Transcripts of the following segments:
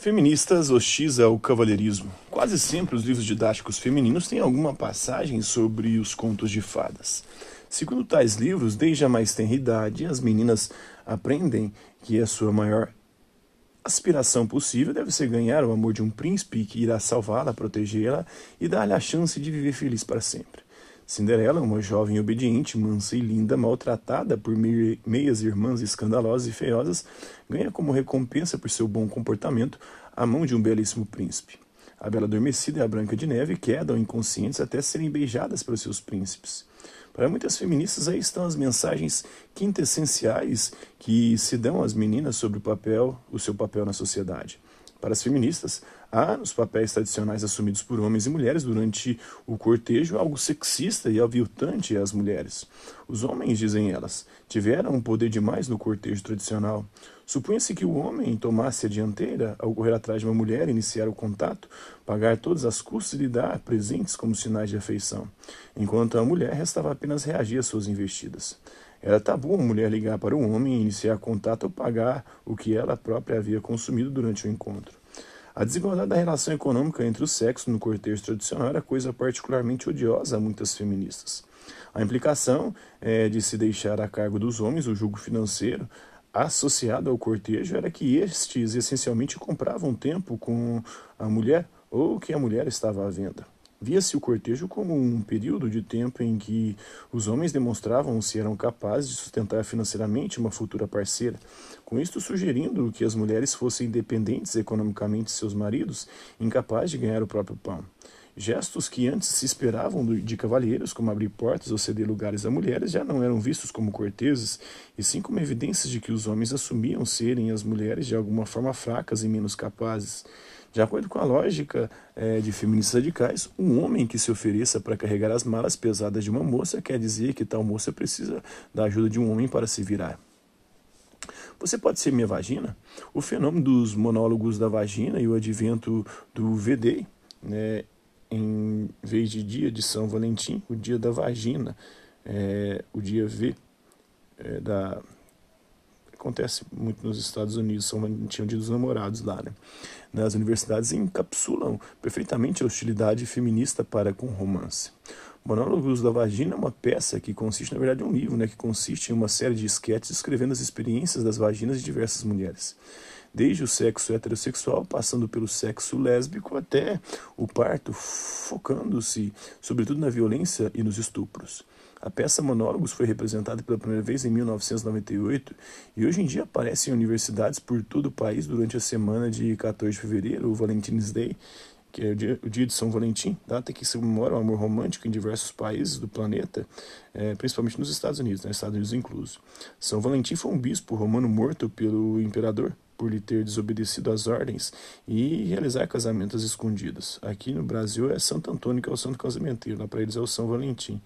Feministas hostis ao cavalheirismo. Quase sempre os livros didáticos femininos têm alguma passagem sobre os contos de fadas. Segundo tais livros, desde a mais tenra idade, as meninas aprendem que a sua maior aspiração possível deve ser ganhar o amor de um príncipe que irá salvá-la, protegê-la e dar-lhe a chance de viver feliz para sempre. Cinderela, uma jovem obediente, mansa e linda, maltratada por meias irmãs escandalosas e feiosas, ganha como recompensa por seu bom comportamento a mão de um belíssimo príncipe. A Bela Adormecida e a Branca de Neve quedam inconscientes até serem beijadas pelos seus príncipes. Para muitas feministas, aí estão as mensagens quintessenciais que se dão às meninas sobre o papel, o seu papel na sociedade. Para as feministas, há nos papéis tradicionais assumidos por homens e mulheres durante o cortejo algo sexista e aviltante às mulheres. Os homens, dizem elas, tiveram um poder demais no cortejo tradicional. Supunha-se que o homem tomasse a dianteira ao correr atrás de uma mulher, iniciar o contato, pagar todas as custas e lhe dar presentes como sinais de afeição, enquanto a mulher restava apenas reagir às suas investidas. Era tabu uma mulher ligar para um homem iniciar contato ou pagar o que ela própria havia consumido durante o encontro. A desigualdade da relação econômica entre os sexos no cortejo tradicional era coisa particularmente odiosa a muitas feministas. A implicação é, de se deixar a cargo dos homens o jugo financeiro associado ao cortejo era que estes essencialmente compravam tempo com a mulher ou que a mulher estava à venda. Via-se o cortejo como um período de tempo em que os homens demonstravam se eram capazes de sustentar financeiramente uma futura parceira, com isto sugerindo que as mulheres fossem dependentes economicamente de seus maridos, incapazes de ganhar o próprio pão. Gestos que antes se esperavam de cavalheiros, como abrir portas ou ceder lugares a mulheres, já não eram vistos como corteses, e sim como evidências de que os homens assumiam serem as mulheres de alguma forma fracas e menos capazes. De acordo com a lógica é, de feministas radicais, um homem que se ofereça para carregar as malas pesadas de uma moça quer dizer que tal moça precisa da ajuda de um homem para se virar. Você pode ser minha vagina? O fenômeno dos monólogos da vagina e o advento do VD, né, em vez de dia de São Valentim, o dia da vagina, é, o dia V é, da acontece muito nos Estados Unidos, são tinham dia dos namorados lá, né? Nas universidades encapsulam perfeitamente a hostilidade feminista para com romance. Monólogos da Vagina é uma peça que consiste, na verdade, em um livro, né, que consiste em uma série de esquetes descrevendo as experiências das vaginas de diversas mulheres. Desde o sexo heterossexual, passando pelo sexo lésbico até o parto, focando-se sobretudo na violência e nos estupros. A peça Monólogos foi representada pela primeira vez em 1998 e hoje em dia aparece em universidades por todo o país durante a semana de 14 de fevereiro, o Valentine's Day, que é o dia, o dia de São Valentim, data que se comemora o amor romântico em diversos países do planeta, é, principalmente nos Estados Unidos, né, Estados Unidos incluso. São Valentim foi um bispo romano morto pelo imperador por lhe ter desobedecido às ordens e realizar casamentos escondidos. Aqui no Brasil é Santo Antônio que é o santo casamenteiro, lá para eles é o São Valentim.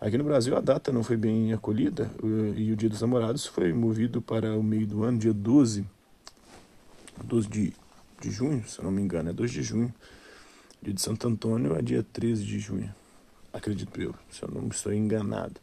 Aqui no Brasil a data não foi bem acolhida e o Dia dos Namorados foi movido para o meio do ano, dia 12, 12 de, de junho, se eu não me engano, é 2 de junho. Dia de Santo Antônio é dia 13 de junho, acredito eu, se eu não estou enganado.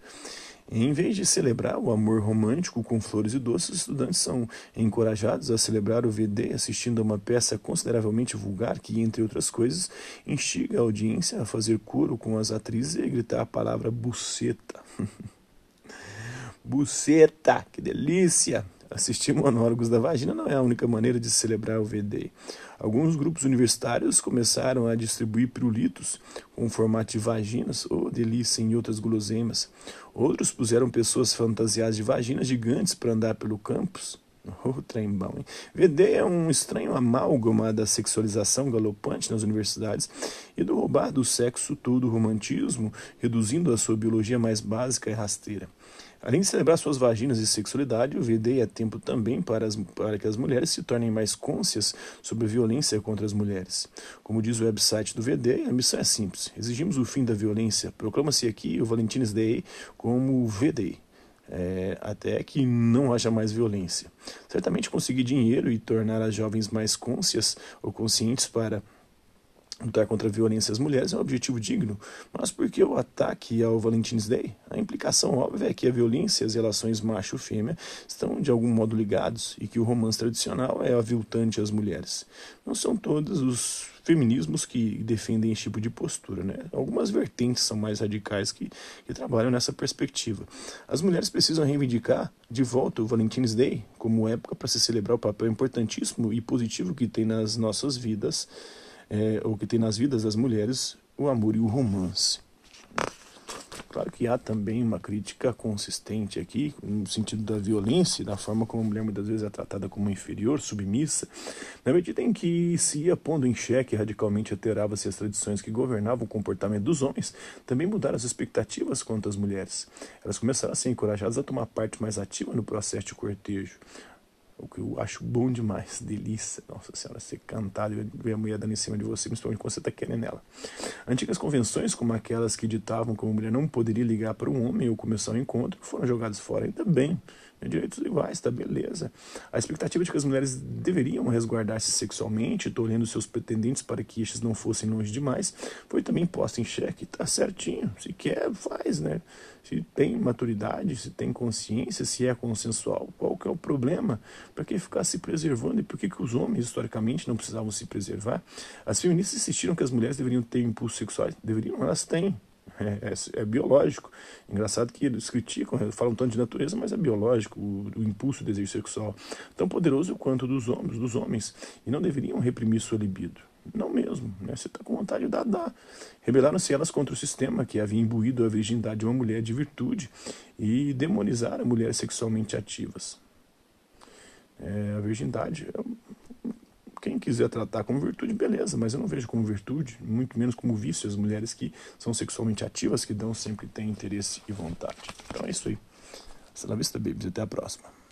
Em vez de celebrar o amor romântico com flores e doces, os estudantes são encorajados a celebrar o VD assistindo a uma peça consideravelmente vulgar que, entre outras coisas, instiga a audiência a fazer coro com as atrizes e a gritar a palavra buceta. buceta, que delícia! Assistir monólogos da vagina não é a única maneira de celebrar o VD. Alguns grupos universitários começaram a distribuir pirulitos com formato de vaginas ou delícia em outras guloseimas. Outros puseram pessoas fantasiadas de vaginas gigantes para andar pelo campus. Trem bom, hein? VD é um estranho amálgama da sexualização galopante nas universidades e do roubar do sexo todo o romantismo, reduzindo a sua biologia mais básica e rasteira. Além de celebrar suas vaginas e sexualidade, o VD é tempo também para, as, para que as mulheres se tornem mais cônscias sobre a violência contra as mulheres. Como diz o website do VD, a missão é simples: exigimos o fim da violência. Proclama-se aqui o Valentine's Day como VD. É, até que não haja mais violência. Certamente conseguir dinheiro e tornar as jovens mais cônscias ou conscientes para lutar contra a violência às mulheres é um objetivo digno, mas por que o ataque ao Valentine's Day? A implicação óbvia é que a violência e as relações macho-fêmea estão de algum modo ligados e que o romance tradicional é aviltante às mulheres. Não são todos os feminismos que defendem esse tipo de postura, né? Algumas vertentes são mais radicais que, que trabalham nessa perspectiva. As mulheres precisam reivindicar de volta o Valentine's Day como época para se celebrar o papel importantíssimo e positivo que tem nas nossas vidas é, o que tem nas vidas das mulheres, o amor e o romance. Claro que há também uma crítica consistente aqui, no sentido da violência, da forma como a mulher muitas vezes é tratada como inferior, submissa, na medida em que se ia pondo em xeque radicalmente alterava-se as tradições que governavam o comportamento dos homens, também mudaram as expectativas quanto às mulheres. Elas começaram a ser encorajadas a tomar parte mais ativa no processo de cortejo, o que eu acho bom demais, delícia. Nossa senhora, ser cantado e ver a mulher dando em cima de você, principalmente quando você está querendo ela. Antigas convenções, como aquelas que ditavam que a mulher não poderia ligar para um homem ou começar um encontro, foram jogadas fora. Ainda bem, né? direitos iguais, tá beleza. A expectativa de que as mulheres deveriam resguardar-se sexualmente, tolhendo seus pretendentes para que estes não fossem longe demais, foi também posta em xeque. Tá certinho, se quer, faz, né? Se tem maturidade, se tem consciência, se é consensual, qual que é o problema? Para que ficar se preservando? E por que, que os homens, historicamente, não precisavam se preservar? As feministas insistiram que as mulheres deveriam ter impulsos sexuais. Deveriam, elas têm. É, é, é, biológico. Engraçado que eles criticam, falam tanto de natureza, mas é biológico, o, o impulso, o desejo sexual, tão poderoso quanto dos homens, dos homens, e não deveriam reprimir sua libido. Não mesmo, né? Você está com vontade de dar, dá. Rebelaram-se elas contra o sistema que havia imbuído a virgindade de uma mulher de virtude e demonizaram mulheres sexualmente ativas. É, a virgindade, quem quiser tratar como virtude, beleza, mas eu não vejo como virtude, muito menos como vício as mulheres que são sexualmente ativas, que dão sempre têm interesse e vontade. Então é isso aí. Hasta la vista, babies. Até a próxima.